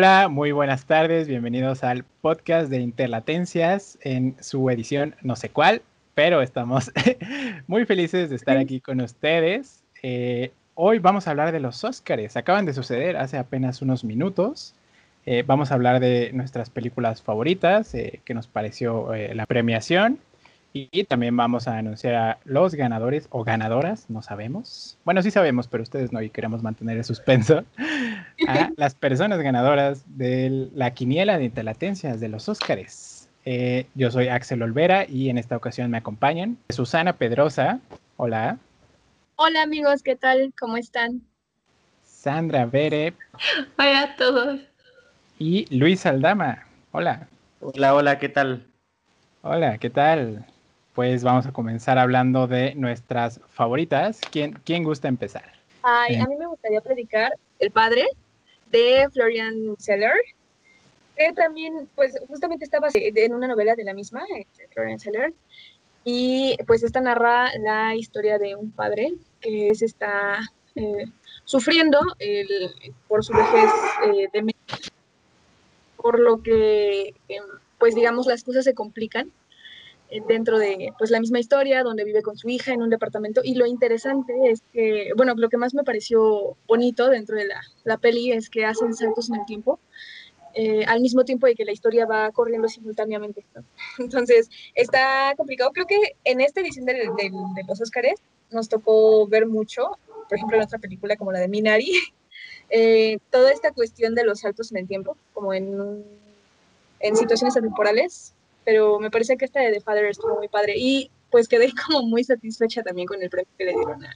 Hola, muy buenas tardes, bienvenidos al podcast de Interlatencias en su edición no sé cuál, pero estamos muy felices de estar aquí con ustedes. Eh, hoy vamos a hablar de los Óscares, acaban de suceder hace apenas unos minutos. Eh, vamos a hablar de nuestras películas favoritas, eh, que nos pareció la premiación y también vamos a anunciar a los ganadores o ganadoras, no sabemos. Bueno, sí sabemos, pero ustedes no y queremos mantener el suspenso. A las personas ganadoras de la quiniela de interlatencias de los Óscares. Eh, yo soy Axel Olvera y en esta ocasión me acompañan Susana Pedrosa. Hola. Hola amigos, ¿qué tal? ¿Cómo están? Sandra Bere. Hola a todos. Y Luis Aldama. Hola. Hola, hola, ¿qué tal? Hola, ¿qué tal? Pues vamos a comenzar hablando de nuestras favoritas. ¿Quién, quién gusta empezar? Ay, a mí me gustaría predicar El Padre de Florian Seller, que también, pues justamente estaba en una novela de la misma, este, Florian Seller, y pues esta narra la historia de un padre que se está eh, sufriendo por su vejez eh, de por lo que, em, pues digamos, las cosas se complican eh, dentro de pues la misma historia, donde vive con su hija en un departamento. Y lo interesante es que, bueno, lo que más me pareció bonito dentro de la, la peli es que hacen saltos en el tiempo. Eh, al mismo tiempo de que la historia va corriendo simultáneamente. Entonces, está complicado. Creo que en esta edición de, de, los Oscars nos tocó ver mucho, por ejemplo, en otra película como la de Minari, eh, toda esta cuestión de los saltos en el tiempo, como en, en situaciones temporales, pero me parece que esta de The Father estuvo muy padre y pues quedé como muy satisfecha también con el premio que le dieron a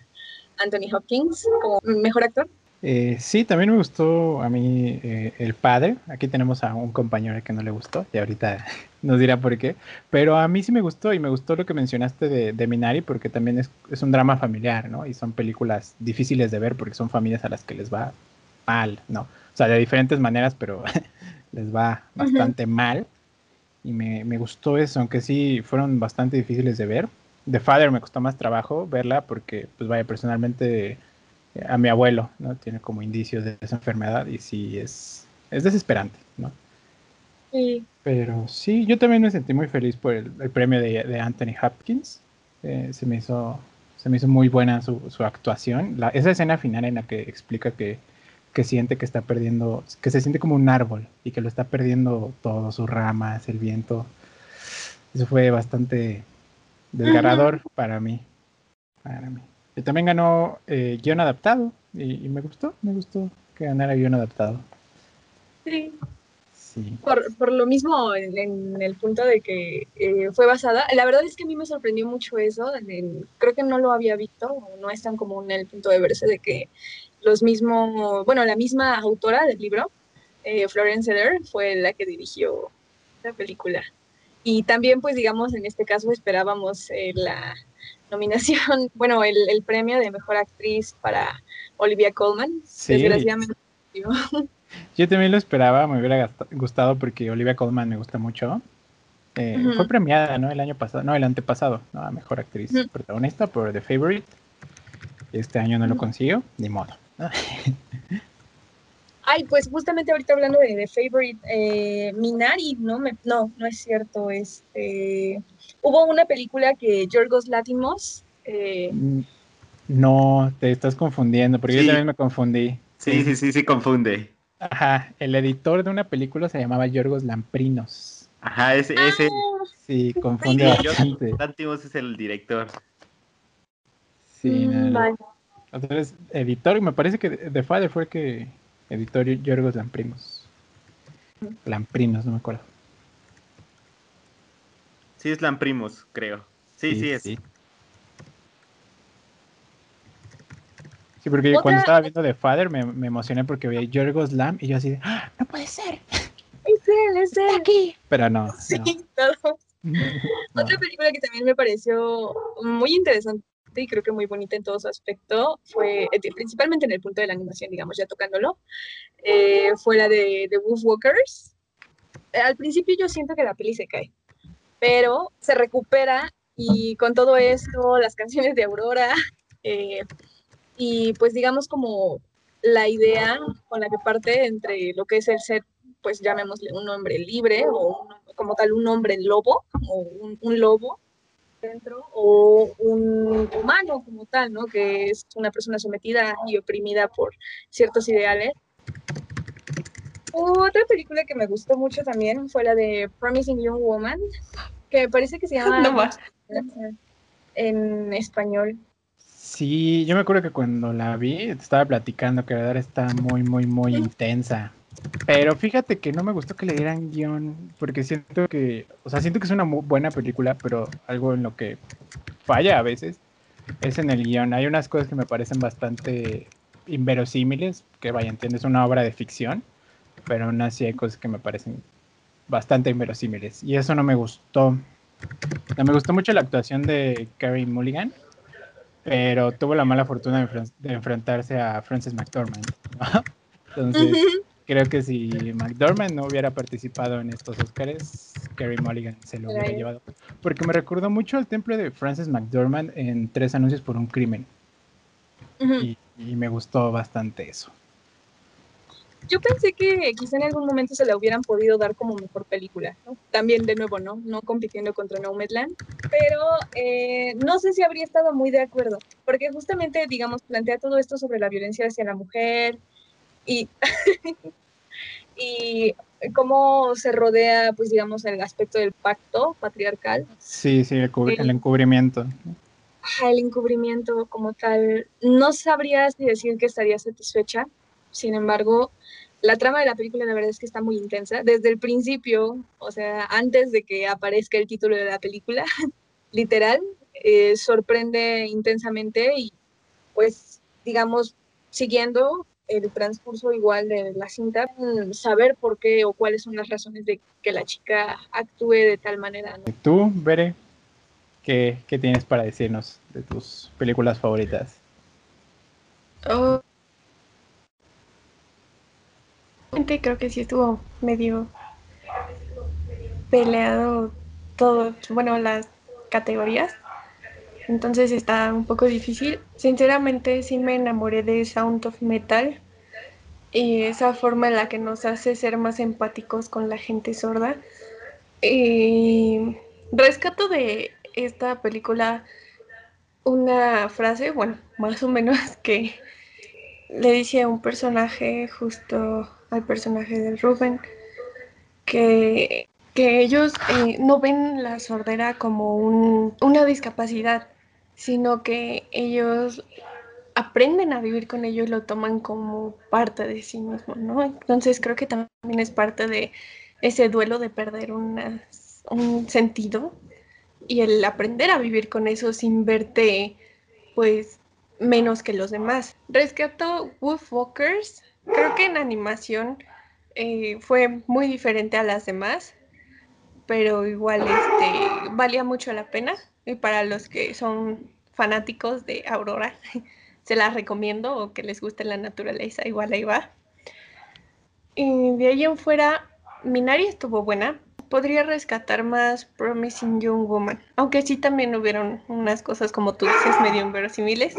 Anthony Hopkins como mejor actor. Eh, sí, también me gustó a mí eh, El Padre. Aquí tenemos a un compañero que no le gustó y ahorita nos dirá por qué. Pero a mí sí me gustó y me gustó lo que mencionaste de, de Minari porque también es, es, un drama familiar, ¿no? Y son películas difíciles de ver porque son familias a las que les va mal, ¿no? O sea, de diferentes maneras, pero les va bastante mal y me, me, gustó eso, aunque sí fueron bastante difíciles de ver. The Father me costó más trabajo verla porque, pues vaya, personalmente eh, a mi abuelo, ¿no? Tiene como indicios de esa enfermedad y sí es, es desesperante, ¿no? Sí. Pero sí, yo también me sentí muy feliz por el, el premio de, de, Anthony Hopkins. Eh, se, me hizo, se me hizo muy buena su, su actuación. La, esa escena final en la que explica que que siente que está perdiendo, que se siente como un árbol y que lo está perdiendo todo, sus ramas, el viento. Eso fue bastante desgarrador para mí. Para mí. Y también ganó eh, guion adaptado y, me gustó, me gustó que ganara guion adaptado. Sí. sí. Por, por lo mismo, en, el punto de que eh, fue basada, la verdad es que a mí me sorprendió mucho eso, creo que no lo había visto, no es tan común el punto de verse de que los mismos, bueno, la misma autora del libro, eh, Florence Eder, fue la que dirigió la película. Y también, pues, digamos, en este caso esperábamos eh, la nominación, bueno, el, el, premio de mejor actriz para Olivia Colman. Sí. Desgraciadamente. Yo también lo esperaba, me hubiera gustado porque Olivia Colman me gusta mucho. Eh, uh -huh. Fue premiada, ¿no? El año pasado, no, el antepasado, ¿no? A mejor actriz uh -huh. protagonista por The Favorite. Este año no lo consiguió, ni modo. Ay, pues justamente ahorita hablando de The Favorite, eh, Minari, ¿no? Me, no, no es cierto. Este, hubo una película que Yorgos Latimos. Eh, mm, no, te estás confundiendo, porque sí. yo también me confundí. Sí, sí, sí, sí, confunde. Ajá, el editor de una película se llamaba Yorgos Lamprinos. Ajá, ese, ese. Ah, Sí, confunde bastante. Lantimos es el director. Sí, mm, no, vale. Entonces, editor, me parece que The Father fue el que editó Yorgos Lamprimos. Lamprinos, no me acuerdo. Sí, es Lamprimos, creo. Sí, sí, sí es. Sí, sí porque ¿Otra? cuando estaba viendo The Father me, me, emocioné porque veía Yorgos Lam y yo así de, ¡Ah, no puede ser. Es él, es él. Aquí. Pero no. Sí, no. todo. no. Otra película que también me pareció muy interesante y creo que muy bonita en todo su aspecto fue, eh, principalmente en el punto de la animación, digamos, ya tocándolo, eh, fue la de The Wolfwalkers. Eh, al principio yo siento que la peli se cae, pero se recupera y con todo esto, las canciones de Aurora, eh, y pues digamos como la idea con la que parte entre lo que es el set pues llamémosle un hombre libre o como tal un hombre lobo o un, un lobo dentro o un humano como tal, ¿no? Que es una persona sometida y oprimida por ciertos ideales. Otra película que me gustó mucho también fue la de Promising Young Woman, que me parece que se llama No más. en español. Sí, yo me acuerdo que cuando la vi, te estaba platicando que la verdad está muy, muy, muy intensa. Pero fíjate que no me gustó que le dieran guion, porque siento que, o sea, siento que es una muy buena película, pero algo en lo que falla a veces es en el guion. Hay unas cosas que me parecen bastante inverosímiles, que vaya, entiendes, una obra de ficción, pero aún así hay cosas que me parecen bastante inverosímiles. Y eso no me gustó. No me gustó mucho la actuación de Carey Mulligan, pero tuvo la mala fortuna de, enfren- de enfrentarse a Frances McDormand. Entonces, creo que si McDormand no hubiera participado en estos Oscars, Carey Mulligan se lo hubiera llevado. Porque me recordó mucho al temple de Frances McDormand en Tres Anuncios por un Crimen. Y, y me gustó bastante eso. Yo pensé que quizá en algún momento se la hubieran podido dar como mejor película, ¿no? También, de nuevo, ¿no? No compitiendo contra Nomadland, pero eh, no sé si habría estado muy de acuerdo, porque justamente, digamos, plantea todo esto sobre la violencia hacia la mujer y, y cómo se rodea, pues, digamos, el aspecto del pacto patriarcal, Sí, sí, el, Sí. el encubrimiento. Ajá, el encubrimiento como tal. No sabría si decir que estaría satisfecha, sin embargo, la trama de la película la verdad es que está muy intensa. Desde el principio, o sea, antes de que aparezca el título de la película, literal, eh, sorprende intensamente y pues, digamos, siguiendo el transcurso igual de la cinta, mm, saber por qué o cuáles son las razones de que la chica actúe de tal manera. ¿no? ¿Y tú, Bere? ¿Qué, qué tienes para decirnos de tus películas favoritas? Oh. Creo que sí estuvo medio peleado todo, bueno, las categorías. Entonces está un poco difícil. Sinceramente sí me enamoré de Sound of Metal y esa forma en la que nos hace ser más empáticos con la gente sorda. Y rescato de esta película una frase, bueno, más o menos que le dice a un personaje, justo al personaje de Ruben, que, que ellos eh, no ven la sordera como un- una discapacidad, sino que ellos aprenden a vivir con ello y lo toman como parte de sí mismos, ¿no? Entonces creo que también es parte de ese duelo de perder una- un sentido y el aprender a vivir con eso sin verte pues menos que los demás. Rescato Wolfwalkers, creo que en animación eh, fue muy diferente a las demás, pero igual este, valía mucho la pena. Y para los que son fanáticos de Aurora, se las recomiendo o que les guste la naturaleza, igual ahí va. Y de ahí en fuera, Minari estuvo buena. Podría rescatar más Promising Young Woman, aunque sí también hubieron unas cosas como tú dices medio inverosímiles.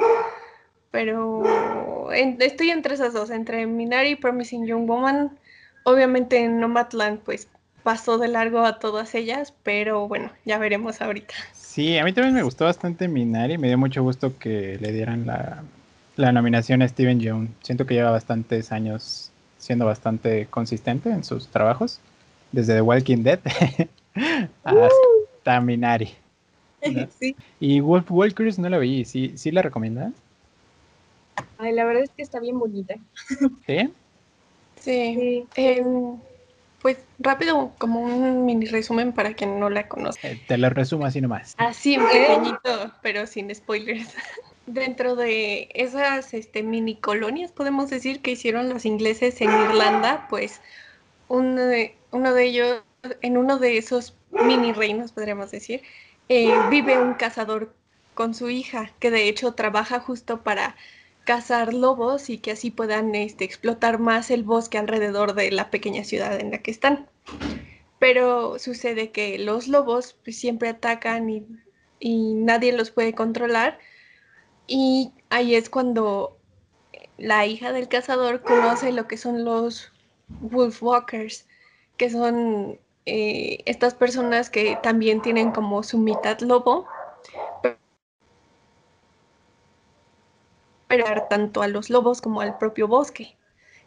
Pero en- estoy entre esas dos, entre Minari y Promising Young Woman. Obviamente en Nomadland pues pasó de largo a todas ellas, pero bueno, ya veremos ahorita. Sí, a mí también me gustó bastante Minari. Me dio mucho gusto que le dieran la, la nominación a Steven Yeun. Siento que lleva bastantes años siendo bastante consistente en sus trabajos, desde The Walking Dead hasta Minari. ¿no? Sí. Y Wolf Walkers no la vi, ¿sí, sí la recomiendas? Ay, la verdad es que está bien bonita. ¿Sí? Sí. Sí. Pues rápido, como un mini resumen para quien no la conoce. Eh, te lo resumo así nomás. Así, pequeñito, pero sin spoilers. Dentro de esas este, mini colonias, podemos decir, que hicieron los ingleses en Irlanda, pues uno de, uno de ellos, en uno de esos mini reinos, podríamos decir, eh, vive un cazador con su hija, que de hecho trabaja justo para cazar lobos y que así puedan este, explotar más el bosque alrededor de la pequeña ciudad en la que están. Pero sucede que los lobos pues, siempre atacan y, nadie los puede controlar. Y ahí es cuando la hija del cazador conoce lo que son los wolfwalkers, que son eh, estas personas que también tienen como su mitad lobo, tanto a los lobos como al propio bosque.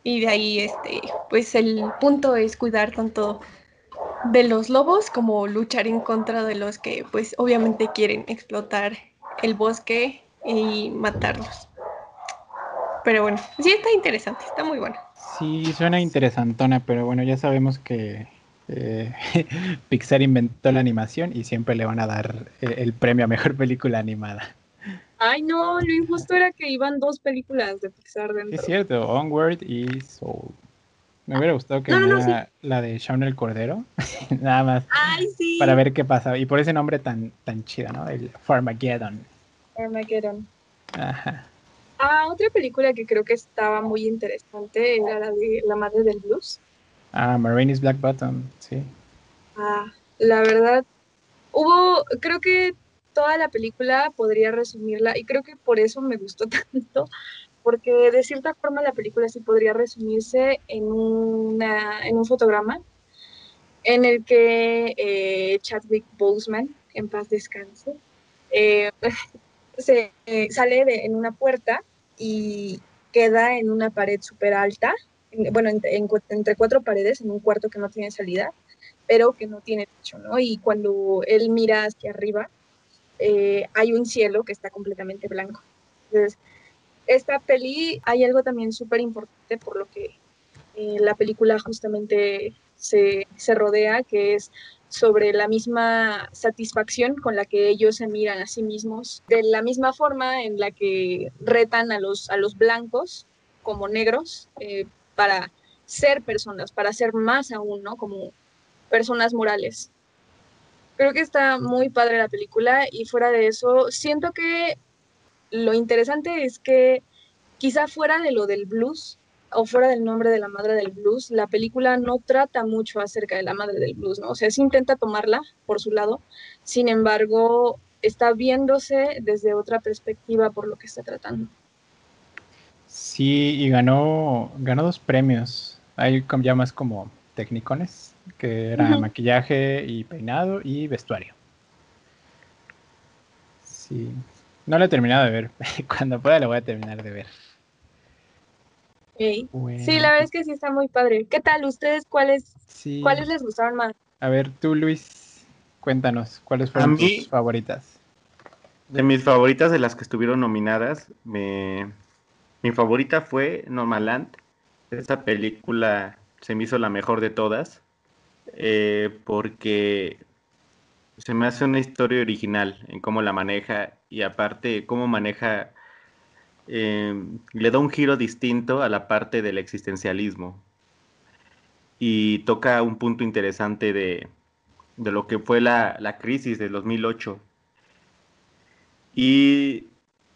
Y de ahí, este, pues el punto es cuidar tanto de los lobos como luchar en contra de los que, pues obviamente quieren explotar el bosque y matarlos. Pero bueno, sí está interesante, está muy bueno. Sí, suena interesantona, pero bueno, ya sabemos que eh, Pixar inventó la animación y siempre le van a dar eh, el premio a mejor película animada. Ay, no, lo injusto era que iban dos películas de Pixar dentro. Es cierto, Onward y Soul. Me hubiera gustado que No, no, no, viniera la de Shaun el Cordero, nada más, Ay, sí. para ver qué pasa. Y por ese nombre tan, tan chido, ¿no? El Farmageddon. Armageddon. Ajá. Ah, otra película que creo que estaba muy interesante era la de La Madre del Blues. Ah, Marini's Black Bottom, sí. Ah, la verdad, hubo, creo que toda la película podría resumirla y creo que por eso me gustó tanto, porque de cierta forma la película sí podría resumirse en, una, en un fotograma en el que eh, Chadwick Boseman, en paz descanse, eh, se eh, sale de- en una puerta y queda en una pared súper alta, en- bueno, en- entre cuatro paredes, en un cuarto que no tiene salida, pero que no tiene techo, ¿no? Y cuando él mira hacia arriba, eh, hay un cielo que está completamente blanco. Entonces, esta peli hay algo también súper importante por lo que eh, la película justamente se, se rodea, que es sobre la misma satisfacción con la que ellos se miran a sí mismos, de la misma forma en la que retan a los, a los blancos como negros eh, para ser personas, para ser más aún, ¿no? Como personas morales. Creo que está muy padre la película y fuera de eso, siento que lo interesante es que quizá fuera de lo del blues o fuera del nombre de la madre del blues, la película no trata mucho acerca de la madre del blues, ¿no? O sea, sí intenta tomarla por su lado, sin embargo, está viéndose desde otra perspectiva por lo que está tratando. Sí, y ganó, ganó dos premios. Como- ya más como tecnicones, que era maquillaje y peinado y vestuario. Sí. No lo he terminado de ver. Cuando pueda lo voy a terminar de ver. Sí, la verdad es que sí está muy padre. ¿Qué tal? ¿Ustedes cuáles, sí. cuáles les gustaron más? A ver, tú, Luis, cuéntanos, ¿cuáles fueron mí- tus favoritas? De mis favoritas de las que estuvieron nominadas, me... mi favorita fue Normaland. Esa película se me hizo la mejor de todas eh, porque se me hace una historia original en cómo la maneja y aparte cómo maneja, eh, le da un giro distinto a la parte del existencialismo. Y toca un punto interesante de, de lo que fue la, la crisis del 2008 y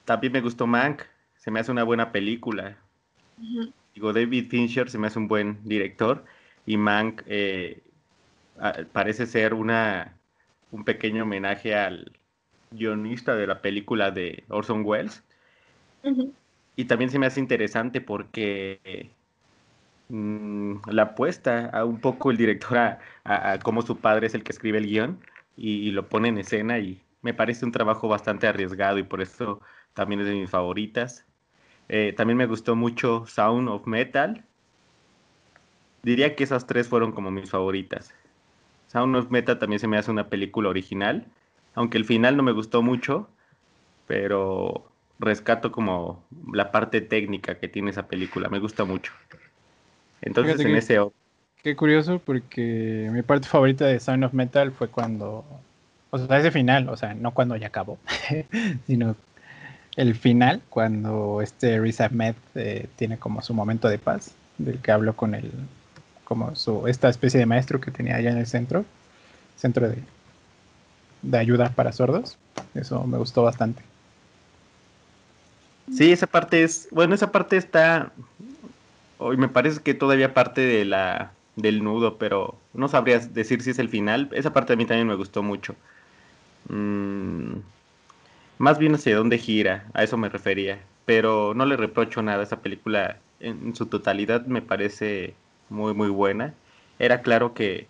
también me gustó Mank, se me hace una buena película. Digo, David Fincher se me hace un buen director y Mank eh, parece ser una, un pequeño homenaje al guionista de la película de Orson Welles. Y también se me hace interesante porque mm, la apuesta a un poco el director a, a- a cómo su padre es el que escribe el guion y, y lo pone en escena y me parece un trabajo bastante arriesgado y por eso también es de mis favoritas. Eh, también me gustó mucho Sound of Metal. Diría que esas tres fueron como mis favoritas. Sound of Metal también se me hace una película original, aunque el final no me gustó mucho, pero rescato como la parte técnica que tiene esa película, me gusta mucho. Entonces Fíjate en que- ese Qué curioso porque mi parte favorita de Sound of Metal fue cuando, o sea, ese final, o sea, no cuando ya acabó, sino el final, cuando este Riz Ahmed eh, tiene como su momento de paz, del que habló con el, como su, esta especie de maestro que tenía allá en el centro, centro de, de ayuda para sordos. Eso me gustó bastante. Sí, esa parte es, bueno, esa parte está, hoy me parece que todavía parte de la, del nudo, pero no sabría decir si es el final. Esa parte a mí también me gustó mucho. Mm, más bien hacia dónde gira, a eso me refería. Pero no le reprocho nada, esa película en su totalidad me parece muy, muy buena. era claro que,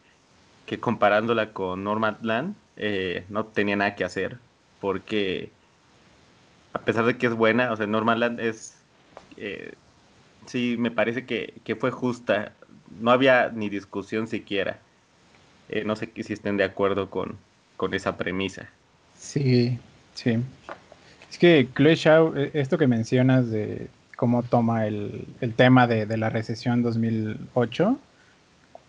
que comparándola con Nomadland eh, no tenía nada que hacer, porque a pesar de que es buena, o sea, Nomadland es, eh, sí, me parece que, que, fue justa, no había ni discusión siquiera. Eh, no sé si estén de acuerdo con, con esa premisa. Sí, sí. Es que Chloe Shaw, e, esto que mencionas de cómo toma el, el tema de, de, la recesión 2008,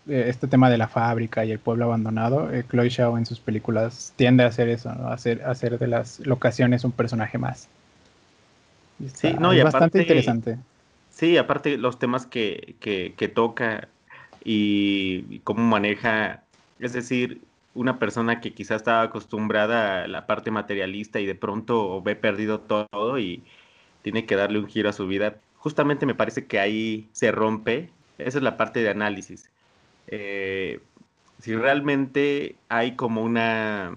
eh, este tema de la fábrica y el pueblo abandonado, eh, Chloe Shaw en sus películas tiende a hacer eso, ¿no? a, hacer, a hacer de las locaciones un personaje más. Está, sí, no, y bastante aparte, interesante. Sí, aparte los temas que, que, que toca y, y cómo maneja, es decir, una persona que quizás estaba acostumbrada a la parte materialista y de pronto ve perdido todo y tiene que darle un giro a su vida. Justamente me parece que ahí se rompe, esa es la parte de análisis. Eh, si realmente hay como una,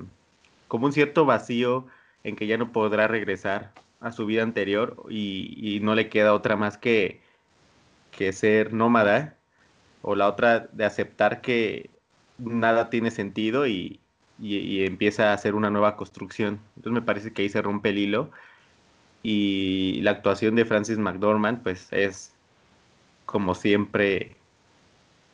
como un cierto vacío en que ya no podrá regresar a su vida anterior y, y no le queda otra más que, que ser nómada, o la otra de aceptar que nada tiene sentido y, y, empieza a hacer una nueva construcción. Entonces me parece que ahí se rompe el hilo y la actuación de Francis McDormand pues es como siempre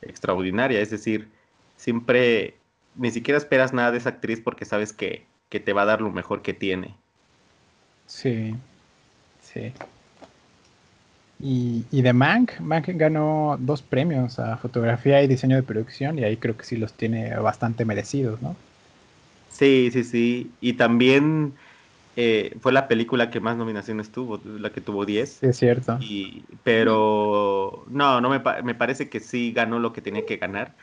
extraordinaria, es decir, siempre ni siquiera esperas nada de esa actriz porque sabes que, que te va a dar lo mejor que tiene. Sí, sí. Y, y de Mank, Mank ganó dos premios a fotografía y diseño de producción y ahí creo que sí los tiene bastante merecidos, ¿no? Sí, sí, sí. Y también eh, fue la película que más nominaciones tuvo, la que tuvo 10. Sí, es cierto. Y, pero no, no me, me, parece que sí ganó lo que tenía que ganar.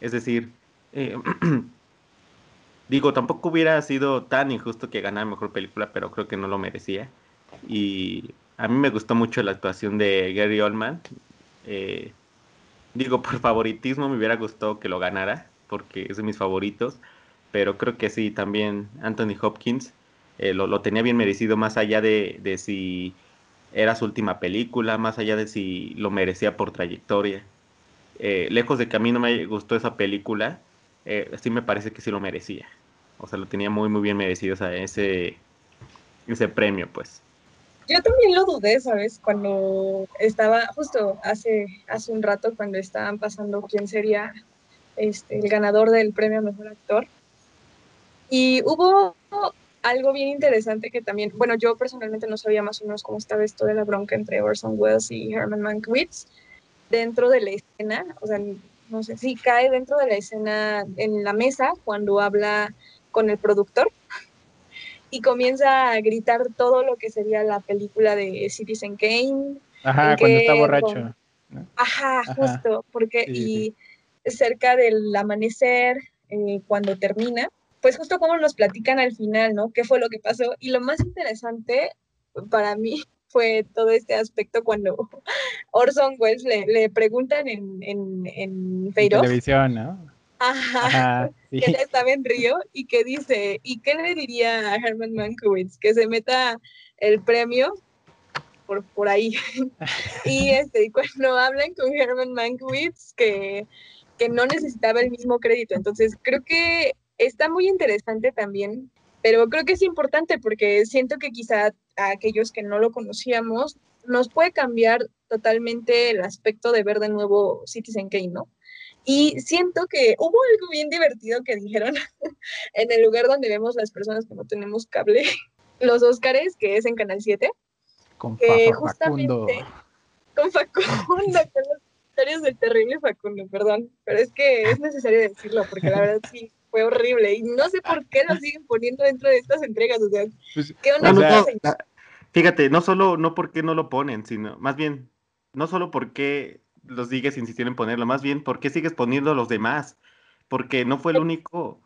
Es decir, eh, digo, tampoco hubiera sido tan injusto que ganara mejor película, pero creo que no lo merecía. Y a mí me gustó mucho la actuación de Gary Oldman. Eh, digo, por favoritismo me hubiera gustado que lo ganara, porque es de mis favoritos. Pero creo que sí, también Anthony Hopkins eh, lo, lo, tenía bien merecido, más allá de, de, si era su última película, más allá de si lo merecía por trayectoria. Eh, lejos de que a mí no me gustó esa película, eh, sí me parece que sí lo merecía. O sea, lo tenía muy, muy bien merecido ese, ese premio, pues. Yo también lo dudé, ¿sabes? Cuando estaba, justo hace, hace un rato, cuando estaban pasando quién sería este, el ganador del premio Mejor Actor. Y hubo algo bien interesante que también, bueno, yo personalmente no sabía más o menos cómo estaba esto de la bronca entre Orson Welles y Herman Mankiewicz dentro de la escena, o sea, no sé si cae dentro de la escena en la mesa cuando habla con el productor y comienza a gritar todo lo que sería la película de Citizen Kane. Ajá, cuando está borracho. Ajá, Ajá, justo, porque sí, y cerca del amanecer, eh, cuando termina, pues justo como nos platican al final, ¿no? ¿Qué fue lo que pasó? Y lo más interesante para mí fue todo este aspecto cuando Orson Welles le, le preguntan en, en, en televisión, ¿no? Ajá, Ajá sí. que él estaba en Río y que dice, ¿y qué le diría a Herman Mankiewicz? Que se meta el premio por, por ahí. y este, cuando hablan con Herman Mankiewicz, que, que no necesitaba el mismo crédito. Entonces, creo que está muy interesante también, pero creo que es importante porque siento que quizá a aquellos que no lo conocíamos nos puede cambiar totalmente el aspecto de ver de nuevo Citizen Kane, ¿no? Y siento que hubo algo bien divertido que dijeron en el lugar donde vemos las personas que no tenemos cable, los Óscares, que es en Canal 7. Con que Facundo. Con Facundo, con las historias del terrible Facundo, perdón. Pero es que es necesario decirlo, porque la verdad sí, fue horrible y no sé por qué lo siguen poniendo dentro de estas entregas, o sea, pues, ¿qué onda? No, no, no, fíjate, no solo no porque no lo ponen, sino más bien, no solo porque los sigues insistiendo en ponerlo, más bien porque sigues poniendo a los demás, porque no fue el único,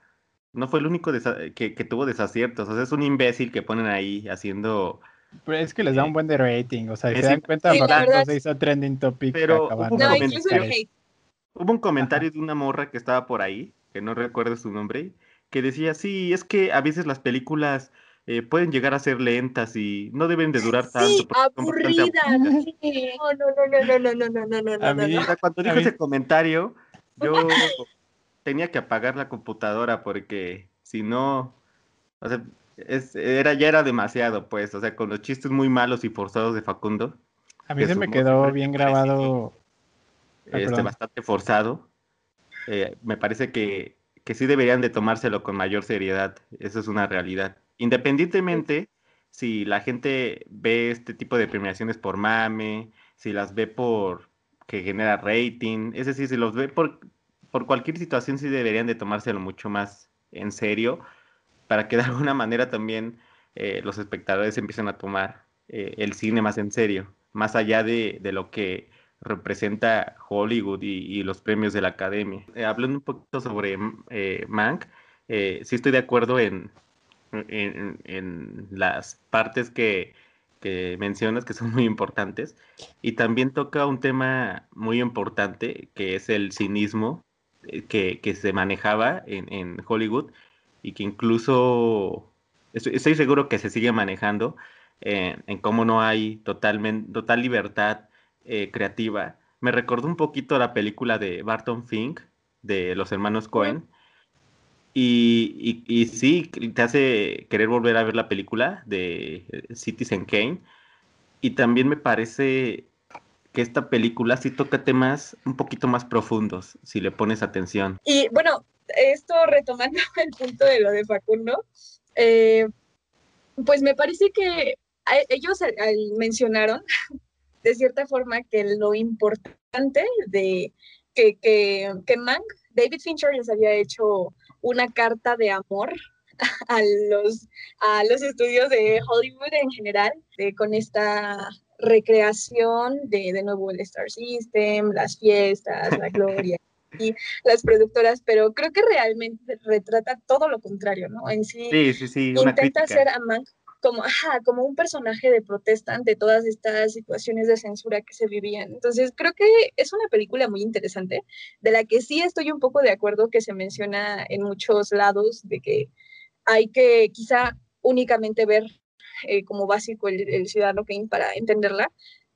no fue el único que, que, tuvo desaciertos, o sea, es un imbécil que ponen ahí haciendo... Pero es que les da un buen de rating, o sea, se dan cuenta sí, cuando se hizo trending topic. Pero hubo un, no, incluso hubo un comentario Ajá. de una morra que estaba por ahí, que no recuerdo su nombre, que decía, sí, es que a veces las películas pueden llegar a ser lentas y no deben de durar tanto. Sí, No, no, no, no, no, no, no, no, no, no. O sea, cuando dijo ese comentario, yo tenía que apagar la computadora porque si no, o sea, era, ya era demasiado, pues, o sea, con los chistes muy malos y forzados de Facundo. A mí se me quedó bien grabado. Este, bastante forzado. Me parece que, que sí deberían de tomárselo con mayor seriedad. Eso es una realidad. Independientemente si la gente ve este tipo de premiaciones por mame, si las ve por que genera rating, es decir, si los ve por, por cualquier situación, sí deberían de tomárselo mucho más en serio, para que de alguna manera también eh, los espectadores empiecen a tomar eh, el cine más en serio, más allá de, de lo que representa Hollywood y, los premios de la academia. Eh, hablando un poquito sobre Mank, sí estoy de acuerdo en, en, las partes que, mencionas que son muy importantes. Y también toca un tema muy importante que es el cinismo eh, que, se manejaba en, Hollywood y que incluso estoy, seguro que se sigue manejando eh, en cómo no hay totalmente, total libertad eh, creativa. Me recordó un poquito la película de Barton Fink de los hermanos Cohen, y, y, sí, te hace querer volver a ver la película de eh, Citizen Kane. Y también me parece que esta película sí toca temas un poquito más profundos, si le pones atención. Y bueno, esto retomando el punto de lo de Facundo, eh, pues me parece que ellos mencionaron de cierta forma que lo importante de que, que, que Mank, David Fincher les había hecho una carta de amor a los, a los estudios de Hollywood en general, con esta recreación de de nuevo el Star System, las fiestas, la gloria y las productoras, pero creo que realmente retrata todo lo contrario, ¿no? En sí, sí, sí, intenta hacer a Mank como, como un personaje de protesta ante todas estas situaciones de censura que se vivían. Entonces, creo que es una película muy interesante, de la que sí estoy un poco de acuerdo que se menciona en muchos lados, de que hay que quizá únicamente ver eh, como básico el, Ciudadano Kane para entenderla.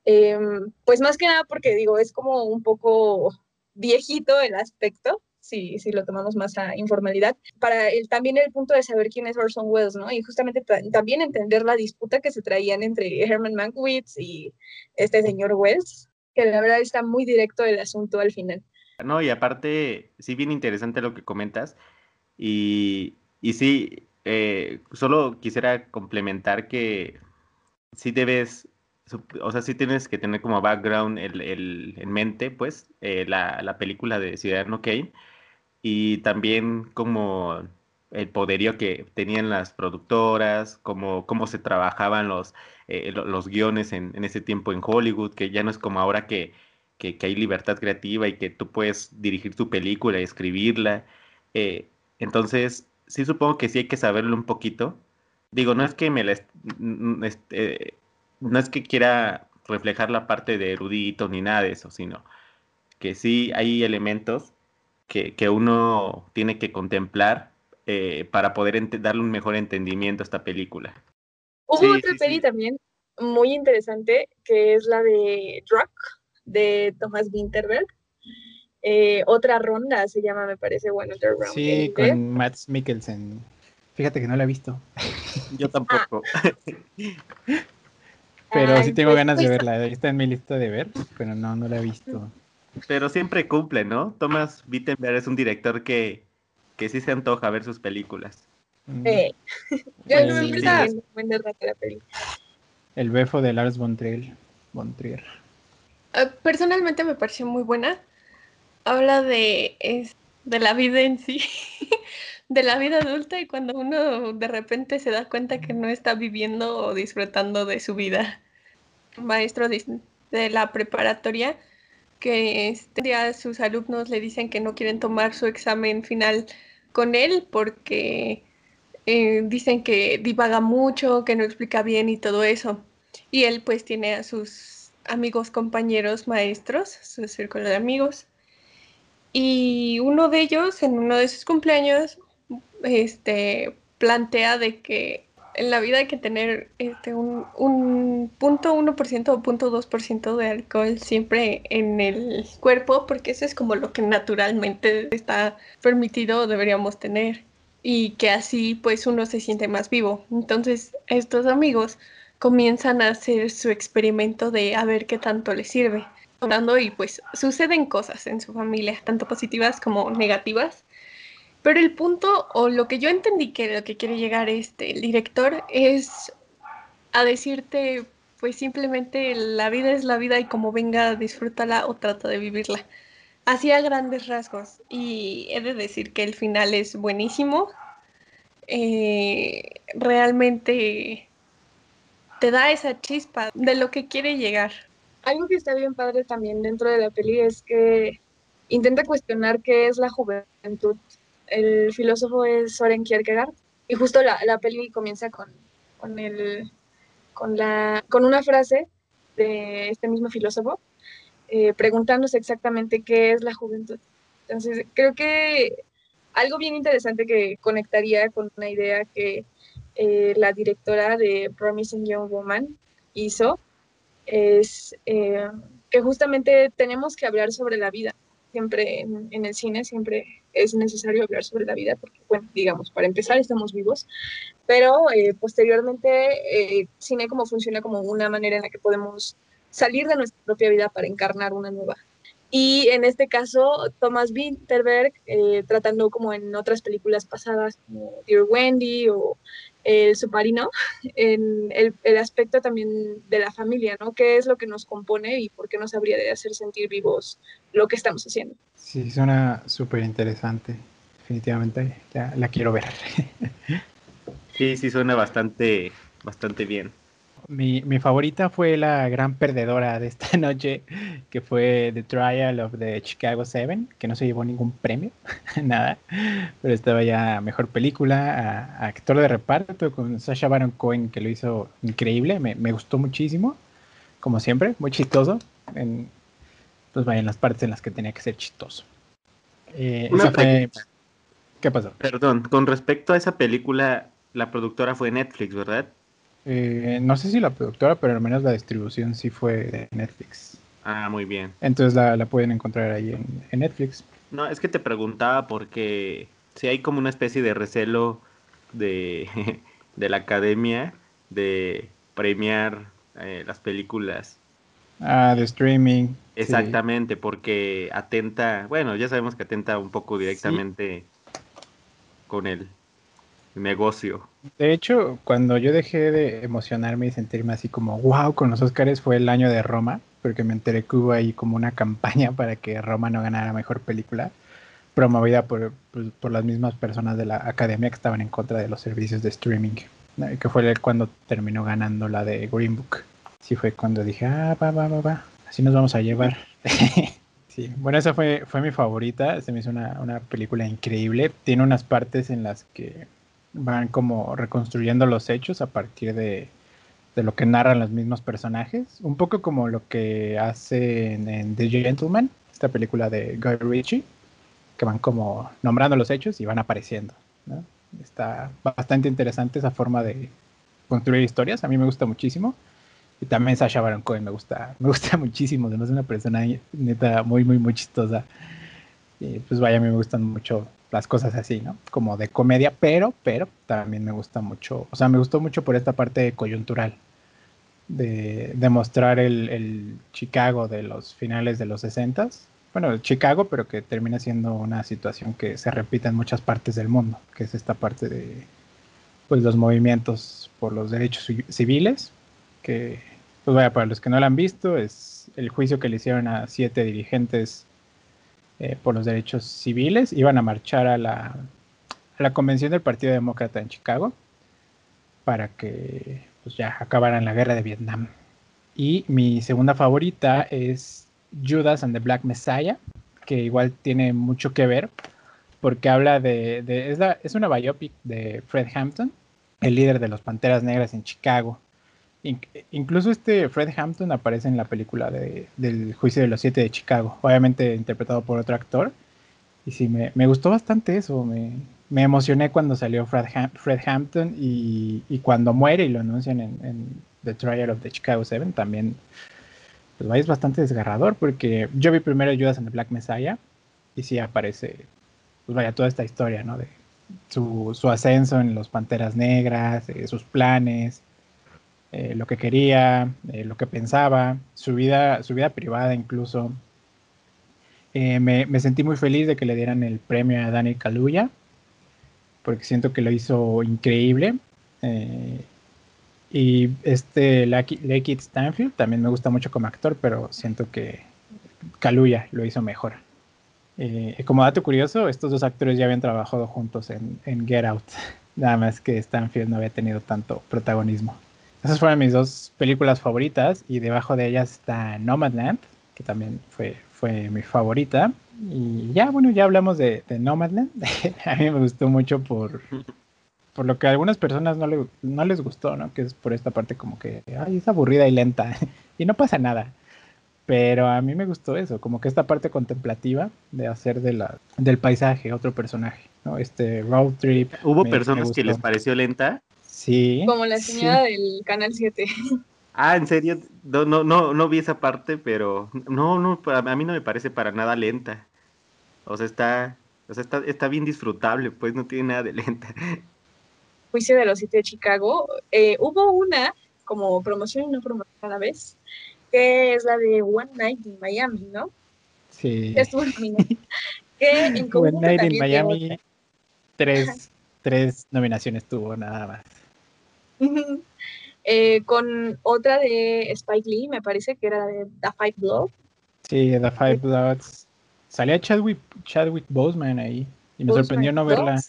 Em, pues más que nada porque digo, es como un poco viejito el aspecto, si, si lo tomamos más a informalidad, para el, también el punto de saber quién es Orson Welles, ¿no? Y justamente también entender la disputa que se traían entre Herman Mankiewicz y este señor Welles, que la verdad está muy directo el asunto al final. No, y aparte, sí, bien interesante lo que comentas. Y, y sí, eh, solo quisiera complementar que sí debes, o sea, sí tienes que tener como background el, el, en mente, pues, eh, la, la, película de Ciudadano Kane y también como el poderío que tenían las productoras, como cómo se trabajaban los, eh, los guiones en, ese tiempo en Hollywood, que ya no es como ahora que, que, hay libertad creativa y que tú puedes dirigir tu película y escribirla. Eh, entonces, sí supongo que sí hay que saberlo un poquito. Digo, no es que me este, no es que quiera reflejar la parte de erudito ni nada de eso, sino que sí hay elementos que, uno tiene que contemplar eh, para poder darle un mejor entendimiento a esta película. Hubo otra peli también muy interesante que es la de Rock de Thomas Winterberg. Eh, otra ronda se llama, me parece, bueno, Sí, con Matt Mikkelsen. Fíjate que no la he visto. Yo tampoco. pero sí tengo ganas de pues, verla. Está en mi lista de ver, pero no, no la he visto. Pero siempre cumple, ¿no? Thomas Wittenberg es un director que, que sí se antoja ver sus películas. Sí. Yo no me la película. El befo de Lars von Trier. Ah, personalmente me pareció muy buena. Habla de, de la vida en sí, de la vida adulta y cuando uno de repente se da cuenta que no está viviendo o disfrutando de su vida. Maestro de la preparatoria que este, sus alumnos le dicen que no quieren tomar su examen final con él porque eh, dicen que divaga mucho, que no explica bien y todo eso. Y él pues tiene a sus amigos, compañeros, maestros, su círculo de amigos. Y uno de ellos, en uno de sus cumpleaños, este, plantea de que en la vida hay que tener este, un, un punto 1% o punto 2% de alcohol siempre en el cuerpo, porque eso es como lo que naturalmente está permitido o deberíamos tener. Y que así pues uno se siente más vivo. Entonces estos amigos comienzan a hacer su experimento de a ver qué tanto les sirve. Y pues suceden cosas en su familia, tanto positivas como negativas pero el punto, o lo que yo entendí que lo que quiere llegar este el director es a decirte, pues simplemente la vida es la vida y como venga, disfrútala o trata de vivirla. Así a grandes rasgos. Y he de decir que el final es buenísimo. Eh, realmente te da esa chispa de lo que quiere llegar. Algo que está bien padre también dentro de la peli es que intenta cuestionar qué es la juventud el filósofo es Soren Kierkegaard y justo la, la peli comienza con, con, el, con, la, con una frase de este mismo filósofo eh, preguntándose exactamente qué es la juventud. Entonces, creo que algo bien interesante que conectaría con una idea que eh, la directora de Promising Young Woman hizo es eh, que justamente tenemos que hablar sobre la vida. Siempre en, el cine, siempre es necesario hablar sobre la vida, porque, bueno, digamos, para empezar estamos vivos, pero eh, posteriormente eh, cine como funciona como una manera en la que podemos salir de nuestra propia vida para encarnar una nueva. Y en este caso, Thomas Winterberg, eh, tratando como en otras películas pasadas, como Dear Wendy o El Submarino, en el, el, aspecto también de la familia, ¿no? ¿Qué es lo que nos compone y por qué nos habría de hacer sentir vivos lo que estamos haciendo? Sí, suena súper interesante. Definitivamente ya la quiero ver. sí, sí, suena bastante, bastante bien. Mi, mi, favorita fue la gran perdedora de esta noche, que fue The Trial of the Chicago Seven, que no se llevó ningún premio, nada, pero estaba ya mejor película, a, a actor de reparto con Sasha Baron Cohen, que lo hizo increíble, me, me gustó muchísimo, como siempre, muy chistoso, en, pues vaya en las partes en las que tenía que ser chistoso. Eh, fue... ¿Qué pasó? Perdón, con respecto a esa película, la productora fue Netflix, ¿verdad? Eh, no sé si la productora, pero al menos la distribución sí fue de Netflix. Ah, muy bien. Entonces la, la pueden encontrar ahí en, en, Netflix. No, es que te preguntaba porque si hay como una especie de recelo de, de la academia de premiar eh, las películas Ah, de streaming. Exactamente, porque atenta, bueno, ya sabemos que atenta un poco directamente con el negocio. De hecho, cuando yo dejé de emocionarme y sentirme así como, wow, con los Oscars fue el año de Roma, porque me enteré que hubo ahí como una campaña para que Roma no ganara mejor película, promovida por, pues, por las mismas personas de la academia que estaban en contra de los servicios de streaming, que fue cuando terminó ganando la de Green Book sí fue cuando dije, ah, va, va, va, va, así nos vamos a llevar. sí, bueno, esa fue, fue mi favorita, se me hizo una, una película increíble, tiene unas partes en las que van como reconstruyendo los hechos a partir de, de lo que narran los mismos personajes, un poco como lo que hace en, The Gentleman, esta película de Guy Ritchie, que van como nombrando los hechos y van apareciendo. ¿no? Está bastante interesante esa forma de construir historias, a mí me gusta muchísimo. Y también Sasha Baron Cohen me gusta, me gusta muchísimo, además es una persona neta muy, muy, muy chistosa. Y pues vaya, a mí me gustan mucho las cosas así, ¿no? Como de comedia, pero, pero también me gusta mucho, o sea, me gustó mucho por esta parte coyuntural, de, de mostrar el, el, Chicago de los finales de los 60 bueno, Chicago, pero que termina siendo una situación que se repite en muchas partes del mundo, que es esta parte de pues los movimientos por los derechos civiles, que, pues vaya, para los que no lo han visto, es el juicio que le hicieron a siete dirigentes eh, por los derechos civiles. Iban a marchar a la, a la convención del Partido Demócrata en Chicago para que pues ya acabaran la guerra de Vietnam. Y mi segunda favorita es Judas and the Black Messiah, que igual tiene mucho que ver, porque habla de, es, es, una biopic de Fred Hampton, el líder de los Panteras Negras en Chicago, incluso este Fred Hampton aparece en la película de, del Juicio de los Siete de Chicago, obviamente interpretado por otro actor. Y sí, me, gustó bastante eso, me, emocioné cuando salió Fred, Hampton y, cuando muere y lo anuncian en, The Trial of the Chicago Seven también pues es bastante desgarrador porque yo vi primero Judas and the Black Messiah y sí aparece pues vaya toda esta historia ¿no? de su, su ascenso en los Panteras Negras, eh, sus planes, eh, lo que quería, eh, lo que pensaba, su vida, su vida privada incluso. Me, me, sentí muy feliz de que le dieran el premio a Danny Kaluuya porque siento que lo hizo increíble. Eh, y este Lakeith Stanfield también me gusta mucho como actor, pero siento que Kaluuya lo hizo mejor. Eh, como dato curioso, estos dos actores ya habían trabajado juntos en, Get Out, nada más que Stanfield no había tenido tanto protagonismo. Esas fueron mis dos películas favoritas y debajo de ellas está Nomadland, que también fue, fue mi favorita. Y ya, bueno, ya hablamos de, Nomadland. a mí me gustó mucho por, por lo que a algunas personas no, le, no les gustó, ¿no? Que es por esta parte como que, ay, es aburrida y lenta. y no pasa nada. Pero a mí me gustó eso, como que esta parte contemplativa de hacer de la, del paisaje otro personaje, ¿no? Este road trip. ¿Hubo personas que les pareció lenta? Sí. Como la señora del Canal 7. Ah, en serio, no, no, no, no vi esa parte, pero no, no, a mí no me parece para nada lenta. O sea, está, o sea, está, está bien disfrutable, pues no tiene nada de lenta. Juicio de los siete de Chicago, eh, hubo una como promoción y no promoción a la vez, que es la de One Night in Miami, ¿no? Sí. Estuvo que en One Night in Miami, tres, tres nominaciones tuvo nada más. Eh, con otra de Spike Lee, me parece que era de The Five Bloods. Sí, The Five Bloods. Salía Chadwick, Chadwick Boseman ahí y me sorprendió no verla.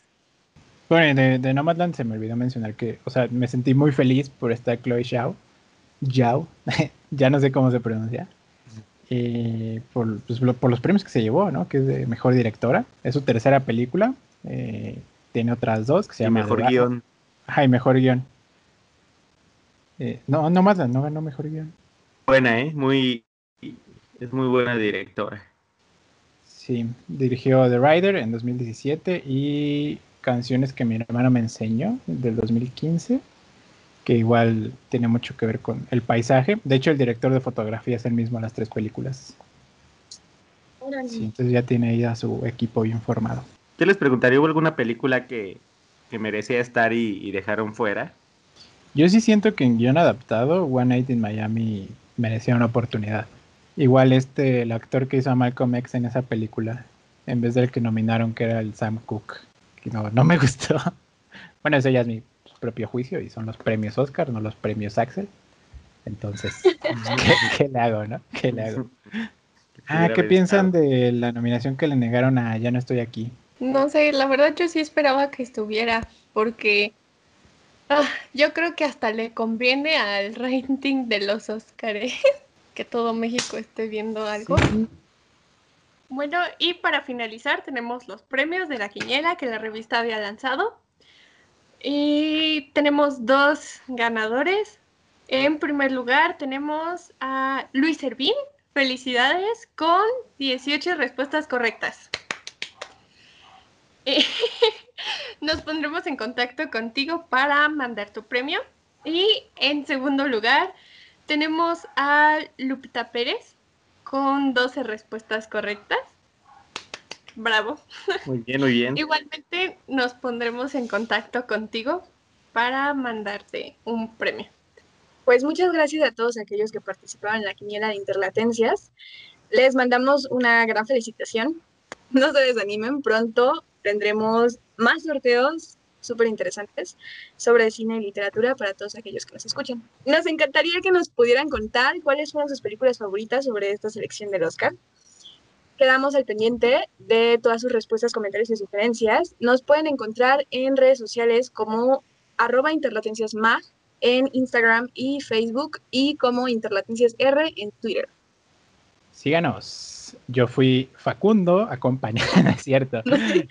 Bueno, de, de, Nomadland se me olvidó mencionar que, o sea, me sentí muy feliz por esta Chloe Zhao. Zhao, ya no sé cómo se pronuncia. Y por, pues, por, los premios que se llevó, ¿no? Que es de mejor directora. Es su tercera película. Eh, tiene otras dos que se llaman. Mejor guion. Ajá, mejor guion. Eh, no, no más, no ganó mejor guion. Buena, ¿eh? Muy, es muy buena directora. Sí, dirigió The Rider en 2017 y Canciones que mi hermano me enseñó del 2015, que igual tiene mucho que ver con el paisaje. De hecho, el director de fotografía es el mismo en las tres películas. Sí, entonces ya tiene ahí a su equipo bien formado. Yo les preguntaría, ¿hubo alguna película que, que merecía estar y, y dejaron fuera? Yo sí siento que en guion adaptado, One Night in Miami merecía una oportunidad. Igual este, el actor que hizo a Malcolm X en esa película, en vez del que nominaron, que era el Sam Cooke, que no, no me gustó. Bueno, eso ya es mi propio juicio y son los premios Oscar, no los premios Axel. Entonces, ¿qué, le hago, no? ¿Qué le hago? Ah, ¿qué piensan de la nominación que le negaron a Ya no estoy aquí? No sé, la verdad yo sí esperaba que estuviera, porque Ah, yo creo que hasta le conviene al rating de los Oscars que todo México esté viendo algo. Bueno, y para finalizar tenemos los premios de la quiniela que la revista había lanzado. Y tenemos dos ganadores. En primer lugar tenemos a Luis Servín. Felicidades con 18 respuestas correctas. nos pondremos en contacto contigo para mandar tu premio. Y en segundo lugar, tenemos a Lupita Pérez con 12 respuestas correctas. Bravo. Muy bien, muy bien. Igualmente nos pondremos en contacto contigo para mandarte un premio. Pues muchas gracias a todos aquellos que participaron en la quiniela de interlatencias. Les mandamos una gran felicitación. No se desanimen, pronto tendremos más sorteos súper interesantes sobre cine y literatura para todos aquellos que nos escuchan. Nos encantaría que nos pudieran contar cuáles fueron sus películas favoritas sobre esta selección del Oscar. Quedamos al pendiente de todas sus respuestas, comentarios y sugerencias. Nos pueden encontrar en redes sociales como arroba interlatenciasmag en Instagram y Facebook y como interlatenciasr en Twitter. Síganos yo fui Facundo, acompañado, es cierto,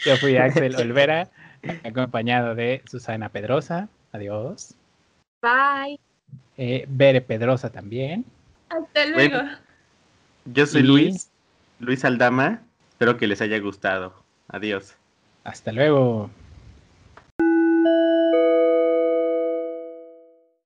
yo fui Axel Olvera, acompañado de Susana Pedrosa, adiós. Bye. Eh, Bere Pedrosa también. Hasta luego. yo soy Luis, Luis Aldama, espero que les haya gustado. Adiós. Hasta luego.